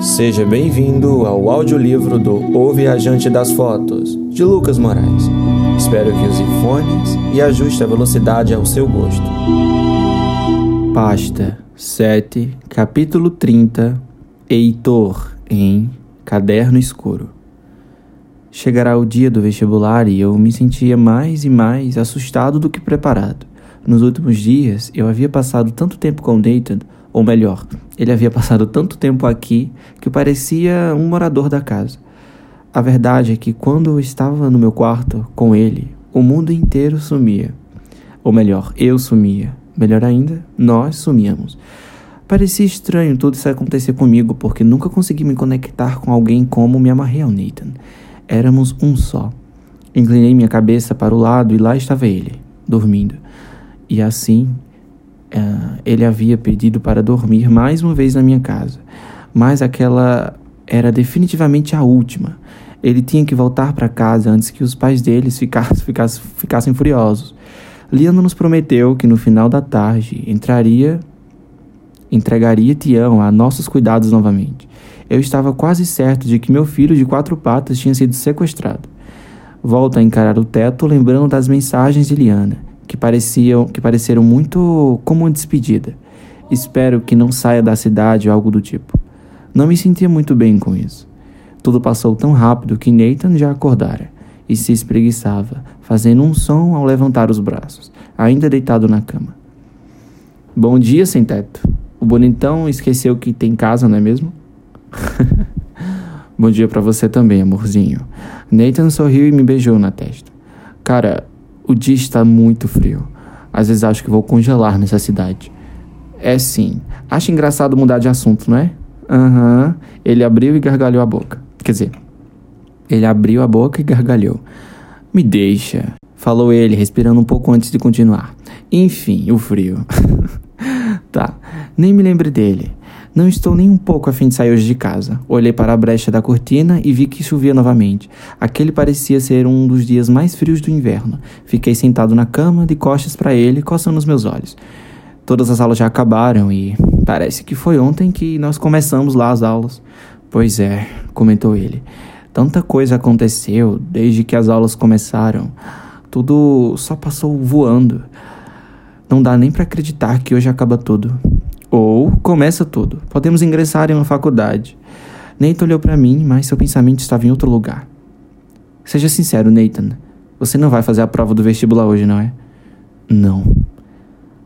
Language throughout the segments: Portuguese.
Seja bem-vindo ao audiolivro do O Viajante das Fotos, de Lucas Moraes. Espero que use fones e ajuste a velocidade ao seu gosto. Pasta 7, capítulo 30 Heitor, em Caderno Escuro. Chegará o dia do vestibular e eu me sentia mais e mais assustado do que preparado. Nos últimos dias, eu havia passado tanto tempo com Nathan ou melhor, ele havia passado tanto tempo aqui que parecia um morador da casa. A verdade é que quando eu estava no meu quarto com ele, o mundo inteiro sumia. Ou melhor, eu sumia. Melhor ainda, nós sumíamos. Parecia estranho tudo isso acontecer comigo, porque nunca consegui me conectar com alguém como me amarrei ao Nathan. Éramos um só. Inclinei minha cabeça para o lado e lá estava ele, dormindo. E assim uh, ele havia pedido para dormir mais uma vez na minha casa, mas aquela era definitivamente a última. Ele tinha que voltar para casa antes que os pais deles ficassem, ficassem, ficassem furiosos. Liana nos prometeu que no final da tarde entraria, entregaria Tião a nossos cuidados novamente. Eu estava quase certo de que meu filho de quatro patas tinha sido sequestrado. Volto a encarar o teto, lembrando das mensagens de Liana que pareciam que pareceram muito como uma despedida. Espero que não saia da cidade ou algo do tipo. Não me sentia muito bem com isso. Tudo passou tão rápido que Nathan já acordara e se espreguiçava, fazendo um som ao levantar os braços, ainda deitado na cama. Bom dia, sem teto. O bonitão esqueceu que tem casa, não é mesmo? Bom dia para você também, amorzinho. Nathan sorriu e me beijou na testa. Cara, o dia está muito frio. Às vezes acho que vou congelar nessa cidade. É sim. Acho engraçado mudar de assunto, não é? Aham. Uhum. Ele abriu e gargalhou a boca. Quer dizer, ele abriu a boca e gargalhou. Me deixa, falou ele, respirando um pouco antes de continuar. Enfim, o frio. tá, nem me lembre dele. Não estou nem um pouco a fim de sair hoje de casa. Olhei para a brecha da cortina e vi que chovia novamente. Aquele parecia ser um dos dias mais frios do inverno. Fiquei sentado na cama, de costas para ele, coçando os meus olhos. Todas as aulas já acabaram e parece que foi ontem que nós começamos lá as aulas. Pois é, comentou ele. Tanta coisa aconteceu desde que as aulas começaram. Tudo só passou voando. Não dá nem para acreditar que hoje acaba tudo. Ou começa tudo. Podemos ingressar em uma faculdade. Nathan olhou para mim, mas seu pensamento estava em outro lugar. Seja sincero, Nathan. Você não vai fazer a prova do vestibular hoje, não é? Não.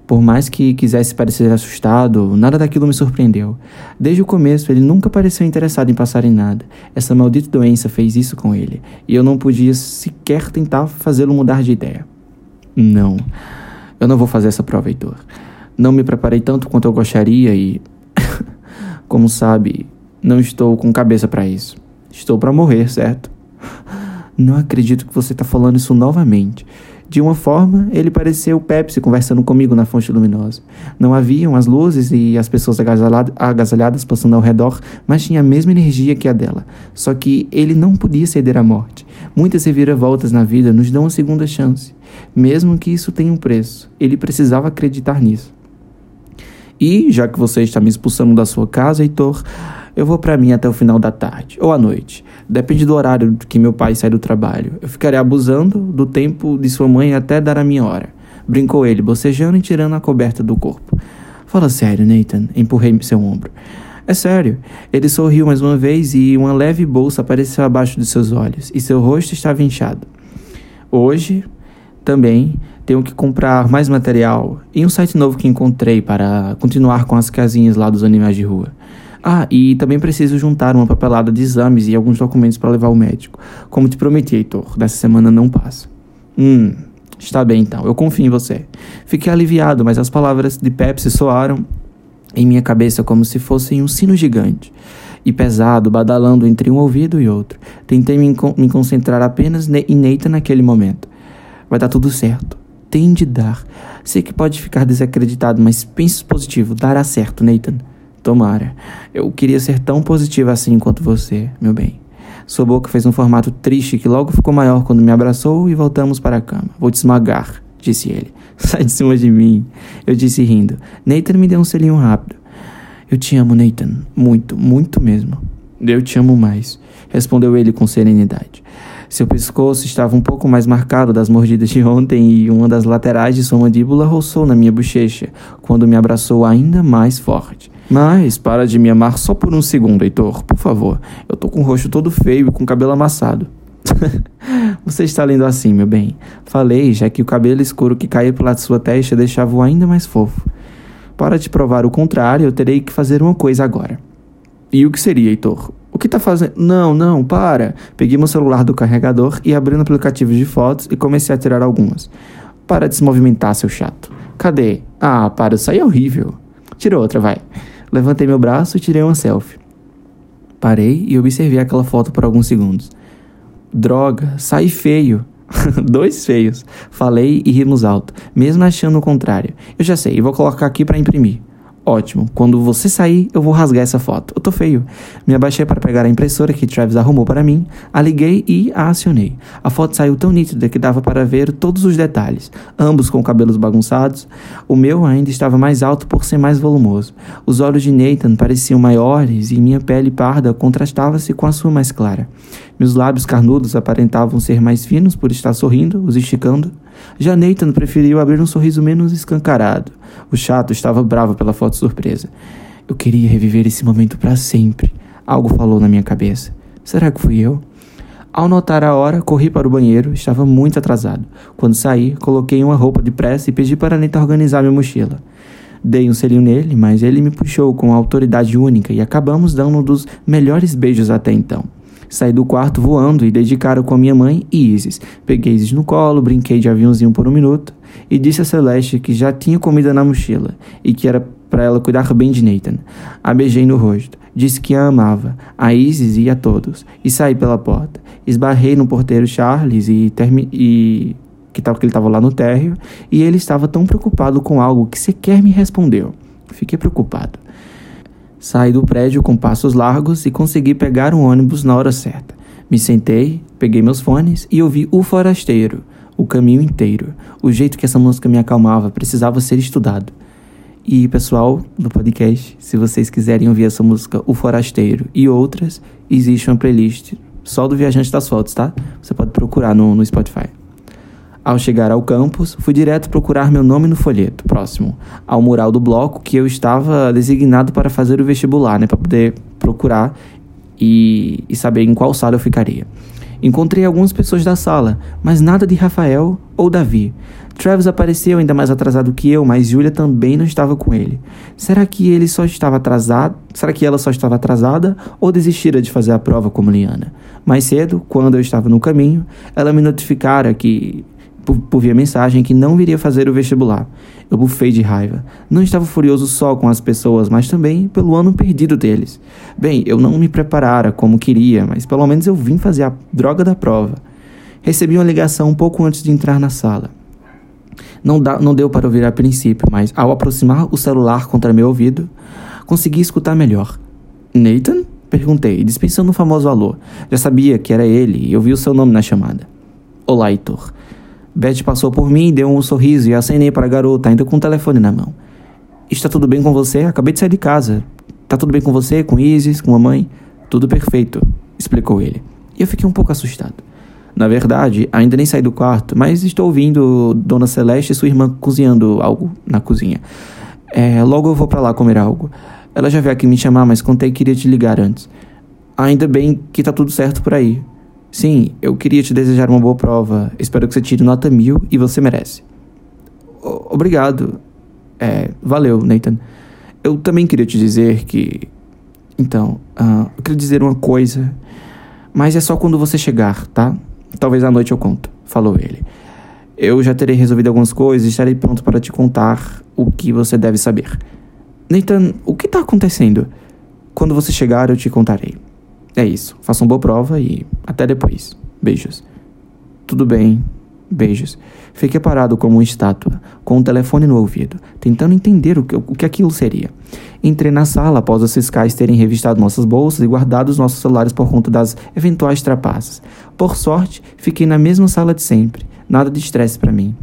Por mais que quisesse parecer assustado, nada daquilo me surpreendeu. Desde o começo, ele nunca pareceu interessado em passar em nada. Essa maldita doença fez isso com ele, e eu não podia sequer tentar fazê-lo mudar de ideia. Não. Eu não vou fazer essa prova, Heitor. Não me preparei tanto quanto eu gostaria e, como sabe, não estou com cabeça para isso. Estou para morrer, certo? Não acredito que você está falando isso novamente. De uma forma, ele pareceu Pepsi conversando comigo na fonte luminosa. Não haviam as luzes e as pessoas agasalhadas passando ao redor, mas tinha a mesma energia que a dela. Só que ele não podia ceder à morte. Muitas reviravoltas na vida nos dão uma segunda chance. Mesmo que isso tenha um preço, ele precisava acreditar nisso. E, já que você está me expulsando da sua casa, Heitor, eu vou para mim até o final da tarde ou à noite. Depende do horário que meu pai sai do trabalho. Eu ficarei abusando do tempo de sua mãe até dar a minha hora. Brincou ele, bocejando e tirando a coberta do corpo. Fala sério, Nathan. Empurrei seu ombro. É sério. Ele sorriu mais uma vez e uma leve bolsa apareceu abaixo de seus olhos e seu rosto estava inchado. Hoje, também, tenho que comprar mais material e um site novo que encontrei para continuar com as casinhas lá dos animais de rua. Ah, e também preciso juntar uma papelada de exames e alguns documentos para levar ao médico. Como te prometi, Heitor, dessa semana não passa. Hum, está bem então, eu confio em você. Fiquei aliviado, mas as palavras de Pepsi soaram em minha cabeça como se fossem um sino gigante e pesado, badalando entre um ouvido e outro. Tentei me, me concentrar apenas em Nathan naquele momento. Vai dar tudo certo tem de dar. Sei que pode ficar desacreditado, mas pense positivo. Dará certo, Nathan. Tomara. Eu queria ser tão positivo assim quanto você, meu bem. Sua boca fez um formato triste que logo ficou maior quando me abraçou e voltamos para a cama. Vou te esmagar, disse ele. Sai de cima de mim, eu disse rindo. Nathan me deu um selinho rápido. Eu te amo, Nathan. Muito, muito mesmo. Eu te amo mais, respondeu ele com serenidade. Seu pescoço estava um pouco mais marcado das mordidas de ontem e uma das laterais de sua mandíbula roçou na minha bochecha quando me abraçou ainda mais forte. Mas para de me amar só por um segundo, Heitor, por favor. Eu tô com o rosto todo feio e com o cabelo amassado. Você está lendo assim, meu bem. Falei, já que o cabelo escuro que caía pela sua testa deixava-o ainda mais fofo. Para te provar o contrário, eu terei que fazer uma coisa agora. E o que seria, Heitor? Que tá fazendo? Não, não, para. Peguei meu celular do carregador e abri no aplicativo de fotos e comecei a tirar algumas. Para de se movimentar, seu chato. Cadê? Ah, para, isso aí é horrível. Tira outra, vai. Levantei meu braço e tirei uma selfie. Parei e observei aquela foto por alguns segundos. Droga, sai feio. Dois feios. Falei e rimos alto, mesmo achando o contrário. Eu já sei, vou colocar aqui para imprimir. Ótimo. Quando você sair, eu vou rasgar essa foto. Eu tô feio. Me abaixei para pegar a impressora que Travis arrumou para mim, a liguei e a acionei. A foto saiu tão nítida que dava para ver todos os detalhes, ambos com cabelos bagunçados. O meu ainda estava mais alto por ser mais volumoso. Os olhos de Nathan pareciam maiores e minha pele parda contrastava-se com a sua mais clara. Meus lábios carnudos aparentavam ser mais finos por estar sorrindo, os esticando. Já Nathan preferiu abrir um sorriso menos escancarado. O chato estava bravo pela foto surpresa. Eu queria reviver esse momento para sempre. Algo falou na minha cabeça. Será que fui eu? Ao notar a hora, corri para o banheiro, estava muito atrasado. Quando saí, coloquei uma roupa de pressa e pedi para Nathan organizar minha mochila. Dei um selinho nele, mas ele me puxou com autoridade única e acabamos dando um dos melhores beijos até então. Saí do quarto voando e dei de cara com a minha mãe e Isis. Peguei Isis no colo, brinquei de aviãozinho por um minuto e disse a Celeste que já tinha comida na mochila e que era para ela cuidar bem de Nathan. A beijei no rosto, disse que a amava, a Isis e a todos, e saí pela porta. Esbarrei no porteiro Charles e, e que, tava, que ele estava lá no térreo, e ele estava tão preocupado com algo que sequer me respondeu. Fiquei preocupado. Saí do prédio com passos largos e consegui pegar um ônibus na hora certa. Me sentei, peguei meus fones e ouvi O Forasteiro, o caminho inteiro. O jeito que essa música me acalmava precisava ser estudado. E pessoal do podcast, se vocês quiserem ouvir essa música O Forasteiro e outras, existe uma playlist só do Viajante das Fotos, tá? Você pode procurar no, no Spotify. Ao chegar ao campus, fui direto procurar meu nome no folheto, próximo ao mural do bloco que eu estava designado para fazer o vestibular, né, para poder procurar e, e saber em qual sala eu ficaria. Encontrei algumas pessoas da sala, mas nada de Rafael ou Davi. Travis apareceu ainda mais atrasado que eu, mas Julia também não estava com ele. Será que ele só estava atrasado? Será que ela só estava atrasada ou desistira de fazer a prova como Liana? Mais cedo, quando eu estava no caminho, ela me notificara que por, via mensagem que não viria fazer o vestibular. Eu bufei de raiva. Não estava furioso só com as pessoas, mas também pelo ano perdido deles. Bem, eu não me preparara como queria, mas pelo menos eu vim fazer a droga da prova. Recebi uma ligação um pouco antes de entrar na sala. Não, dá, não deu para ouvir a princípio, mas ao aproximar o celular contra meu ouvido, consegui escutar melhor. Nathan? Perguntei, dispensando o famoso alô. Já sabia que era ele e eu vi o seu nome na chamada. Olá, Heitor. Beth passou por mim, deu um sorriso e acenei para a garota, ainda com o telefone na mão. Está tudo bem com você? Acabei de sair de casa. Está tudo bem com você, com Isis, com a mãe? Tudo perfeito, explicou ele. E eu fiquei um pouco assustado. Na verdade, ainda nem saí do quarto, mas estou ouvindo Dona Celeste e sua irmã cozinhando algo na cozinha. É, logo eu vou para lá comer algo. Ela já veio aqui me chamar, mas contei que iria te ligar antes. Ainda bem que tá tudo certo por aí. Sim, eu queria te desejar uma boa prova. Espero que você tire nota mil e você merece. O obrigado. É, valeu, Nathan. Eu também queria te dizer que. Então, uh, eu queria dizer uma coisa. Mas é só quando você chegar, tá? Talvez à noite eu conto, falou ele. Eu já terei resolvido algumas coisas e estarei pronto para te contar o que você deve saber. Nathan, o que está acontecendo? Quando você chegar, eu te contarei. É isso. Faça uma boa prova e até depois. Beijos. Tudo bem. Beijos. Fiquei parado como uma estátua, com o um telefone no ouvido, tentando entender o que, o que aquilo seria. Entrei na sala após os fiscais terem revistado nossas bolsas e guardado os nossos celulares por conta das eventuais trapaças. Por sorte, fiquei na mesma sala de sempre. Nada de estresse para mim.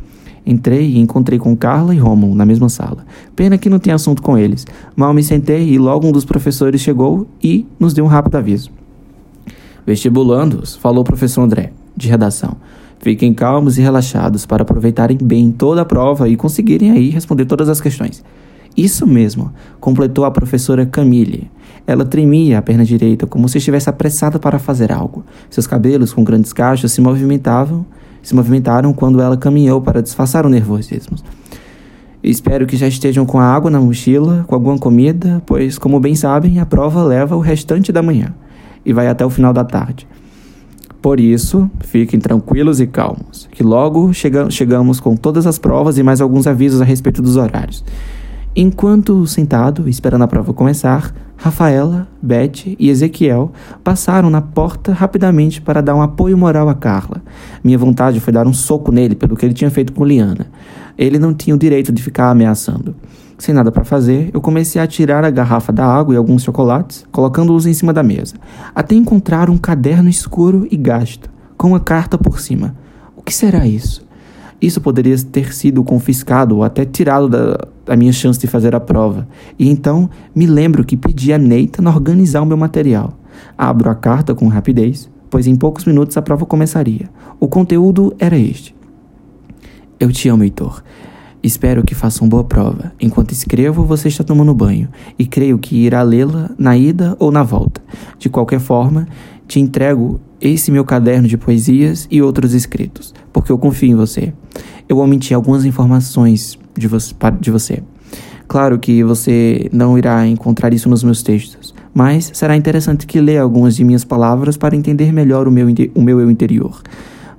Entrei e encontrei com Carla e Romulo na mesma sala. Pena que não tinha assunto com eles. Mal me sentei e logo um dos professores chegou e nos deu um rápido aviso. Vestibulando-os, falou o professor André, de redação. Fiquem calmos e relaxados para aproveitarem bem toda a prova e conseguirem aí responder todas as questões. Isso mesmo, completou a professora Camille. Ela tremia a perna direita como se estivesse apressada para fazer algo. Seus cabelos com grandes cachos se movimentavam se movimentaram quando ela caminhou para disfarçar o nervosismo. Espero que já estejam com a água na mochila, com alguma comida, pois, como bem sabem, a prova leva o restante da manhã e vai até o final da tarde. Por isso, fiquem tranquilos e calmos, que logo chega chegamos com todas as provas e mais alguns avisos a respeito dos horários. Enquanto sentado, esperando a prova começar, Rafaela, Beth e Ezequiel passaram na porta rapidamente para dar um apoio moral a Carla. Minha vontade foi dar um soco nele pelo que ele tinha feito com Liana. Ele não tinha o direito de ficar ameaçando. Sem nada para fazer, eu comecei a tirar a garrafa da água e alguns chocolates, colocando-os em cima da mesa, até encontrar um caderno escuro e gasto, com uma carta por cima. O que será isso? Isso poderia ter sido confiscado ou até tirado da, da minha chance de fazer a prova. E então me lembro que pedi a Nathan organizar o meu material. Abro a carta com rapidez, pois em poucos minutos a prova começaria. O conteúdo era este: Eu te amo, Heitor. Espero que faça uma boa prova. Enquanto escrevo, você está tomando banho e creio que irá lê-la na ida ou na volta. De qualquer forma, te entrego esse meu caderno de poesias e outros escritos, porque eu confio em você. Eu omiti algumas informações de, vo de você. Claro que você não irá encontrar isso nos meus textos, mas será interessante que leia algumas de minhas palavras para entender melhor o meu, o meu eu interior.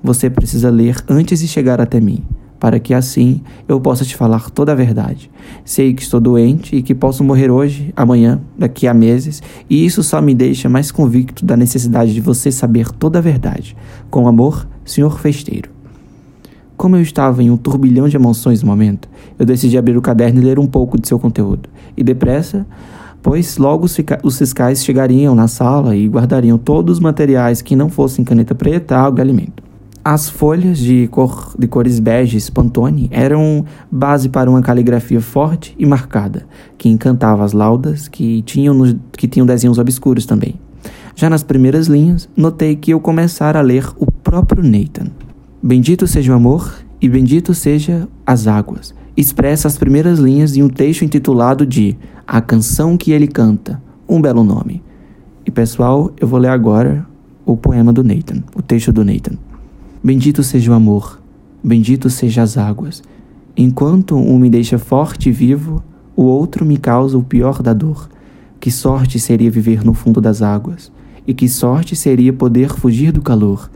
Você precisa ler antes de chegar até mim para que assim eu possa te falar toda a verdade. Sei que estou doente e que posso morrer hoje, amanhã, daqui a meses, e isso só me deixa mais convicto da necessidade de você saber toda a verdade. Com amor, Senhor Festeiro. Como eu estava em um turbilhão de emoções no momento, eu decidi abrir o caderno e ler um pouco de seu conteúdo. E depressa, pois logo os fiscais chegariam na sala e guardariam todos os materiais que não fossem caneta preta, água e alimento. As folhas de, cor, de cores beges Pantone eram base para uma caligrafia forte e marcada, que encantava as laudas que tinham, no, que tinham desenhos obscuros também. Já nas primeiras linhas, notei que eu começara a ler o próprio Nathan. Bendito seja o amor e bendito seja as águas. Expressa as primeiras linhas de um texto intitulado de A Canção que Ele Canta, um belo nome. E pessoal, eu vou ler agora o poema do Nathan, o texto do Nathan. Bendito seja o amor, bendito seja as águas. Enquanto um me deixa forte e vivo, o outro me causa o pior da dor. Que sorte seria viver no fundo das águas, e que sorte seria poder fugir do calor,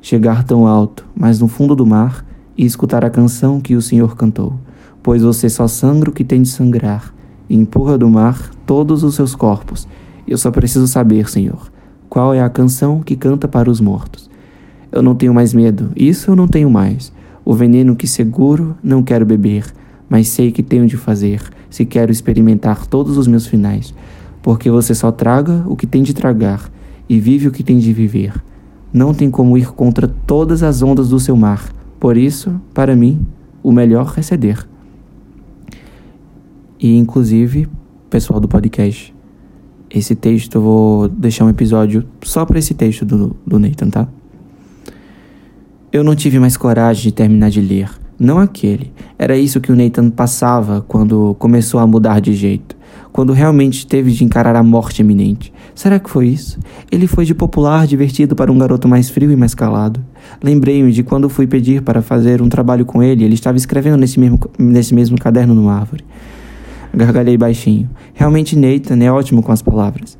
chegar tão alto, mas no fundo do mar, e escutar a canção que o Senhor cantou. Pois você só sangra o que tem de sangrar, e empurra do mar todos os seus corpos. Eu só preciso saber, Senhor, qual é a canção que canta para os mortos. Eu não tenho mais medo, isso eu não tenho mais. O veneno que seguro não quero beber, mas sei que tenho de fazer, se quero experimentar todos os meus finais. Porque você só traga o que tem de tragar e vive o que tem de viver. Não tem como ir contra todas as ondas do seu mar. Por isso, para mim, o melhor é ceder. E, inclusive, pessoal do podcast, esse texto eu vou deixar um episódio só para esse texto do, do Nathan, tá? Eu não tive mais coragem de terminar de ler. Não aquele. Era isso que o Nathan passava quando começou a mudar de jeito. Quando realmente teve de encarar a morte iminente. Será que foi isso? Ele foi de popular, divertido para um garoto mais frio e mais calado. Lembrei-me de quando fui pedir para fazer um trabalho com ele, ele estava escrevendo nesse mesmo, nesse mesmo caderno numa árvore. Gargalhei baixinho. Realmente Nathan é ótimo com as palavras.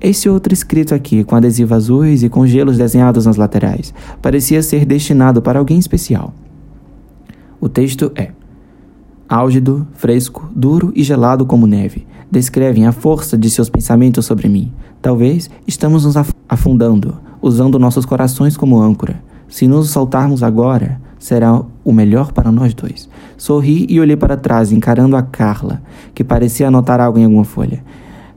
Esse outro escrito aqui, com adesivos azuis e com gelos desenhados nas laterais, parecia ser destinado para alguém especial. O texto é: Álgido, fresco, duro e gelado como neve, descrevem a força de seus pensamentos sobre mim. Talvez estamos nos afundando, usando nossos corações como âncora. Se nos soltarmos agora, será o melhor para nós dois. Sorri e olhei para trás, encarando a Carla, que parecia anotar algo em alguma folha.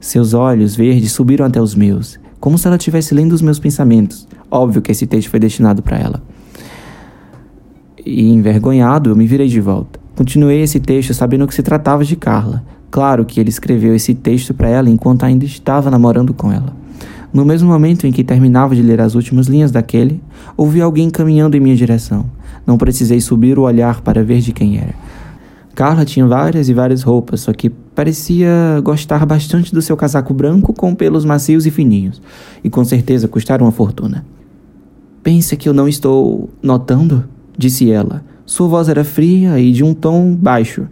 Seus olhos verdes subiram até os meus, como se ela estivesse lendo os meus pensamentos. Óbvio que esse texto foi destinado para ela. E envergonhado, eu me virei de volta. Continuei esse texto sabendo que se tratava de Carla. Claro que ele escreveu esse texto para ela enquanto ainda estava namorando com ela. No mesmo momento em que terminava de ler as últimas linhas daquele, ouvi alguém caminhando em minha direção. Não precisei subir o olhar para ver de quem era. Carla tinha várias e várias roupas, só que parecia gostar bastante do seu casaco branco com pelos macios e fininhos, e com certeza custaram uma fortuna. Pensa que eu não estou notando? disse ela. Sua voz era fria e de um tom baixo.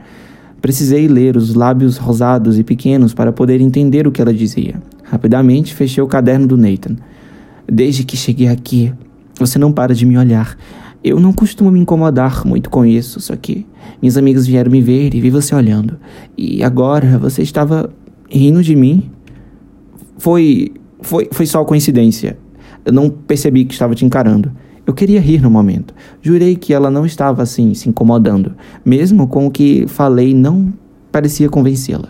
Precisei ler os lábios rosados e pequenos para poder entender o que ela dizia. Rapidamente fechei o caderno do Nathan. Desde que cheguei aqui, você não para de me olhar. Eu não costumo me incomodar muito com isso, só que minhas amigas vieram me ver e vi você olhando. E agora você estava rindo de mim? Foi. Foi, foi só coincidência. Eu não percebi que estava te encarando. Eu queria rir no momento. Jurei que ela não estava assim, se incomodando. Mesmo com o que falei, não parecia convencê-la.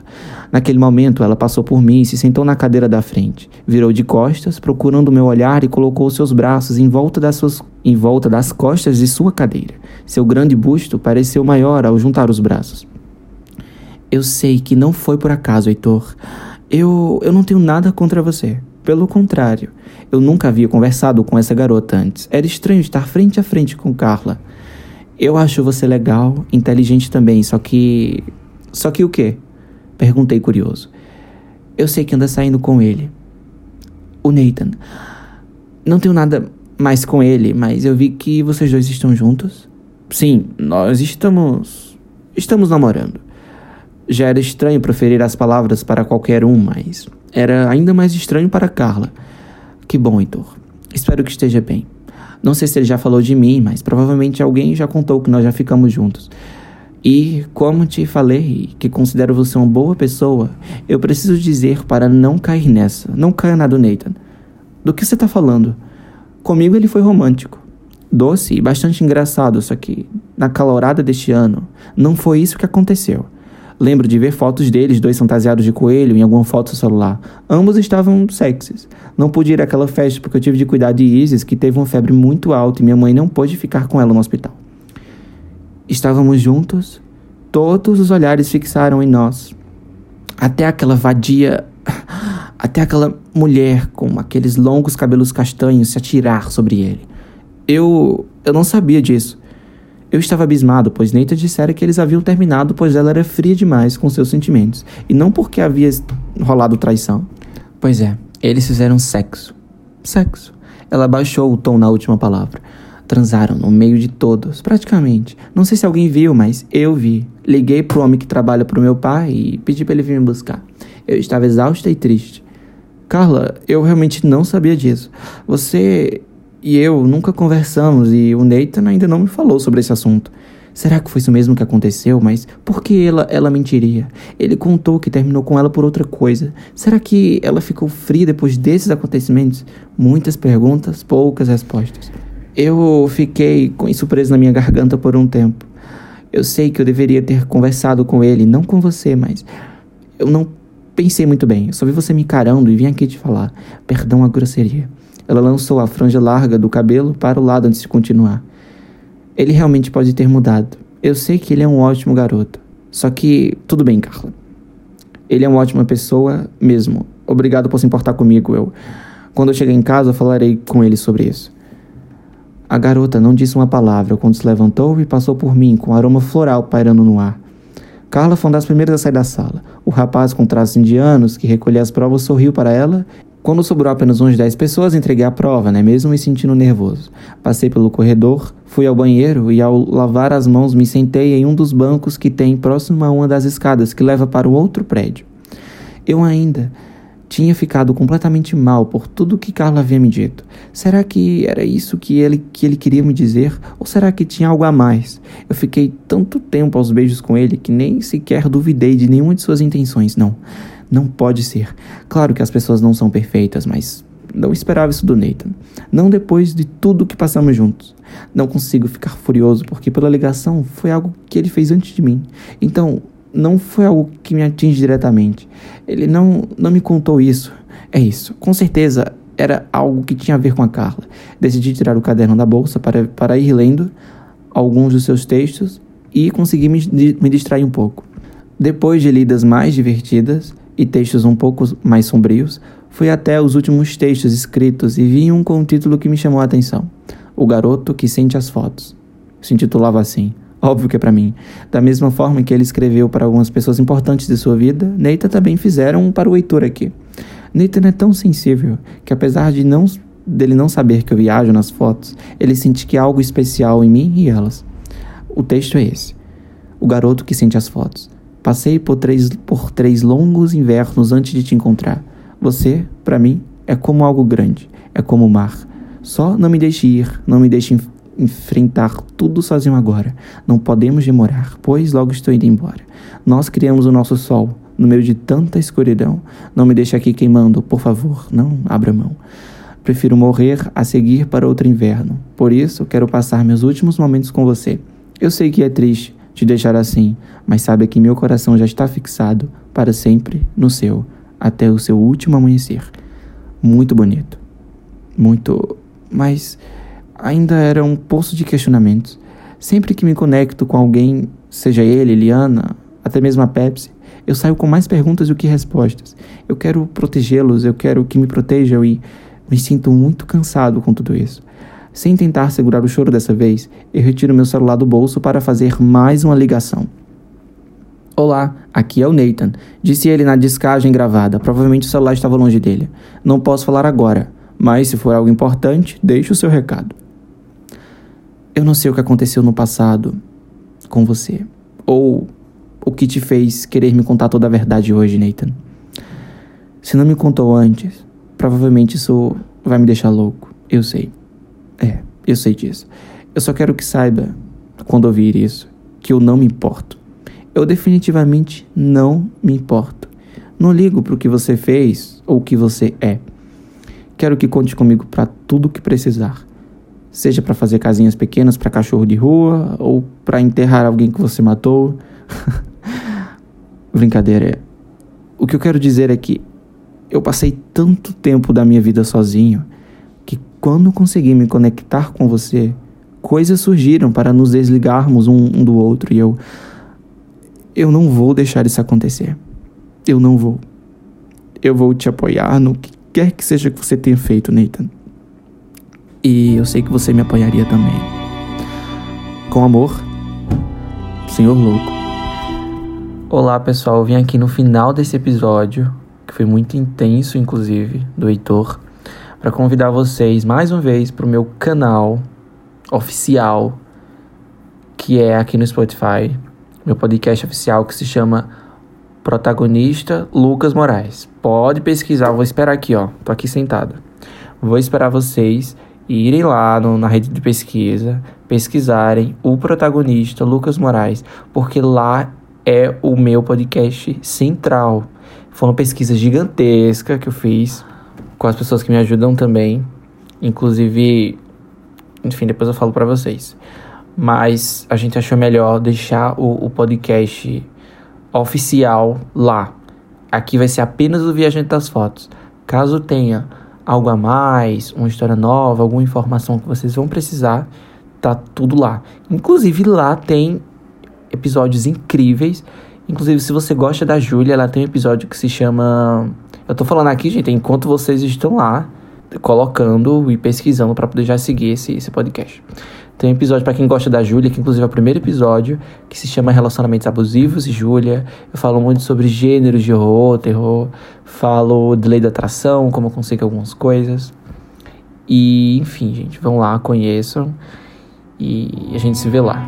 Naquele momento, ela passou por mim e se sentou na cadeira da frente. Virou de costas, procurando meu olhar e colocou seus braços em volta das, suas, em volta das costas de sua cadeira. Seu grande busto pareceu maior ao juntar os braços. Eu sei que não foi por acaso, Heitor. Eu, eu não tenho nada contra você. Pelo contrário, eu nunca havia conversado com essa garota antes. Era estranho estar frente a frente com Carla. Eu acho você legal, inteligente também, só que. Só que o quê? Perguntei curioso. Eu sei que anda saindo com ele. O Nathan. Não tenho nada mais com ele, mas eu vi que vocês dois estão juntos. Sim, nós estamos. Estamos namorando. Já era estranho proferir as palavras para qualquer um, mas era ainda mais estranho para Carla. Que bom, Heitor. Espero que esteja bem. Não sei se ele já falou de mim, mas provavelmente alguém já contou que nós já ficamos juntos. E, como te falei, que considero você uma boa pessoa, eu preciso dizer para não cair nessa. Não caia na do Nathan. Do que você está falando? Comigo ele foi romântico. Doce e bastante engraçado, só que, na calorada deste ano, não foi isso que aconteceu. Lembro de ver fotos deles, dois fantasiados de coelho, em alguma foto celular. Ambos estavam sexys. Não pude ir àquela festa porque eu tive de cuidar de Isis, que teve uma febre muito alta e minha mãe não pôde ficar com ela no hospital. Estávamos juntos, todos os olhares fixaram em nós. Até aquela vadia. Até aquela mulher com aqueles longos cabelos castanhos se atirar sobre ele. Eu. Eu não sabia disso. Eu estava abismado, pois Neita dissera que eles haviam terminado, pois ela era fria demais com seus sentimentos, e não porque havia rolado traição. Pois é, eles fizeram sexo. Sexo. Ela baixou o tom na última palavra. Transaram no meio de todos, praticamente. Não sei se alguém viu, mas eu vi. Liguei pro homem que trabalha pro meu pai e pedi para ele vir me buscar. Eu estava exausta e triste. Carla, eu realmente não sabia disso. Você e eu nunca conversamos e o Nathan ainda não me falou sobre esse assunto. Será que foi isso mesmo que aconteceu? Mas por que ela, ela mentiria? Ele contou que terminou com ela por outra coisa. Será que ela ficou fria depois desses acontecimentos? Muitas perguntas, poucas respostas. Eu fiquei com isso preso na minha garganta por um tempo. Eu sei que eu deveria ter conversado com ele, não com você, mas eu não pensei muito bem. Eu só vi você me encarando e vim aqui te falar. Perdão a grosseria. Ela lançou a franja larga do cabelo para o lado antes de continuar. Ele realmente pode ter mudado. Eu sei que ele é um ótimo garoto. Só que tudo bem, Carla. Ele é uma ótima pessoa mesmo. Obrigado por se importar comigo. Eu quando eu chegar em casa, falarei com ele sobre isso. A garota não disse uma palavra quando se levantou e passou por mim com um aroma floral pairando no ar. Carla foi uma das primeiras a sair da sala. O rapaz com traços indianos, que recolhia as provas, sorriu para ela. Quando sobrou apenas uns 10 pessoas, entreguei a prova, né? Mesmo me sentindo nervoso. Passei pelo corredor, fui ao banheiro e, ao lavar as mãos, me sentei em um dos bancos que tem próximo a uma das escadas que leva para o outro prédio. Eu ainda tinha ficado completamente mal por tudo que Carla havia me dito. Será que era isso que ele, que ele queria me dizer? Ou será que tinha algo a mais? Eu fiquei tanto tempo aos beijos com ele que nem sequer duvidei de nenhuma de suas intenções. Não, não pode ser. Claro que as pessoas não são perfeitas, mas não esperava isso do Nathan. Não depois de tudo que passamos juntos. Não consigo ficar furioso porque pela ligação foi algo que ele fez antes de mim. Então, não foi algo que me atinge diretamente. Ele não, não me contou isso. É isso. Com certeza era algo que tinha a ver com a Carla. Decidi tirar o caderno da bolsa para, para ir lendo alguns dos seus textos e consegui me, me distrair um pouco. Depois de lidas mais divertidas e textos um pouco mais sombrios, fui até os últimos textos escritos e vi um com um título que me chamou a atenção: O Garoto que Sente as Fotos. Se intitulava assim. Óbvio que é para mim. Da mesma forma que ele escreveu para algumas pessoas importantes de sua vida, Neita também fizeram para o Heitor aqui. Nathan é tão sensível que apesar de não dele não saber que eu viajo nas fotos, ele sente que há algo especial em mim e elas. O texto é esse: O garoto que sente as fotos. Passei por três, por três longos invernos antes de te encontrar. Você, para mim, é como algo grande, é como o mar. Só não me deixe ir, não me deixe enfrentar tudo sozinho agora. Não podemos demorar, pois logo estou indo embora. Nós criamos o nosso sol no meio de tanta escuridão. Não me deixe aqui queimando, por favor, não abra mão. Prefiro morrer a seguir para outro inverno. Por isso, quero passar meus últimos momentos com você. Eu sei que é triste te deixar assim, mas sabe que meu coração já está fixado para sempre no seu, até o seu último amanhecer. Muito bonito. Muito. Mas ainda era um poço de questionamentos. Sempre que me conecto com alguém, seja ele, Eliana, até mesmo a Pepsi, eu saio com mais perguntas do que respostas. Eu quero protegê-los, eu quero que me protejam e me sinto muito cansado com tudo isso. Sem tentar segurar o choro dessa vez, eu retiro meu celular do bolso para fazer mais uma ligação. Olá, aqui é o Nathan, disse ele na descagem gravada. Provavelmente o celular estava longe dele. Não posso falar agora, mas se for algo importante, deixe o seu recado. Eu não sei o que aconteceu no passado com você, ou o que te fez querer me contar toda a verdade hoje, Nathan. Se não me contou antes, provavelmente isso vai me deixar louco. Eu sei. É, eu sei disso. Eu só quero que saiba, quando ouvir isso, que eu não me importo. Eu definitivamente não me importo. Não ligo pro que você fez ou o que você é. Quero que conte comigo para tudo o que precisar seja para fazer casinhas pequenas para cachorro de rua ou para enterrar alguém que você matou. Brincadeira. O que eu quero dizer é que eu passei tanto tempo da minha vida sozinho que quando consegui me conectar com você, coisas surgiram para nos desligarmos um, um do outro e eu eu não vou deixar isso acontecer. Eu não vou. Eu vou te apoiar no que quer que seja que você tenha feito, Nathan. E eu sei que você me apoiaria também. Com amor, Senhor Louco. Olá pessoal, eu vim aqui no final desse episódio, que foi muito intenso, inclusive, do Heitor, para convidar vocês mais uma vez para o meu canal oficial, que é aqui no Spotify, meu podcast oficial que se chama Protagonista Lucas Moraes. Pode pesquisar, vou esperar aqui, ó. Tô aqui sentado. Vou esperar vocês irem lá no, na rede de pesquisa, pesquisarem o protagonista Lucas Moraes, porque lá é o meu podcast central. Foi uma pesquisa gigantesca que eu fiz com as pessoas que me ajudam também, inclusive, enfim, depois eu falo para vocês. Mas a gente achou melhor deixar o, o podcast oficial lá. Aqui vai ser apenas o Viajante das Fotos. Caso tenha algo a mais, uma história nova, alguma informação que vocês vão precisar, tá tudo lá. Inclusive lá tem episódios incríveis. Inclusive, se você gosta da Júlia, ela tem um episódio que se chama. Eu tô falando aqui, gente, enquanto vocês estão lá colocando e pesquisando para poder já seguir esse, esse podcast. Tem um episódio para quem gosta da Júlia, que inclusive é o primeiro episódio, que se chama Relacionamentos Abusivos e Júlia. Eu falo muito sobre gêneros de horror, terror, falo de lei da atração, como eu consigo algumas coisas. E, enfim, gente, vão lá, conheçam e a gente se vê lá.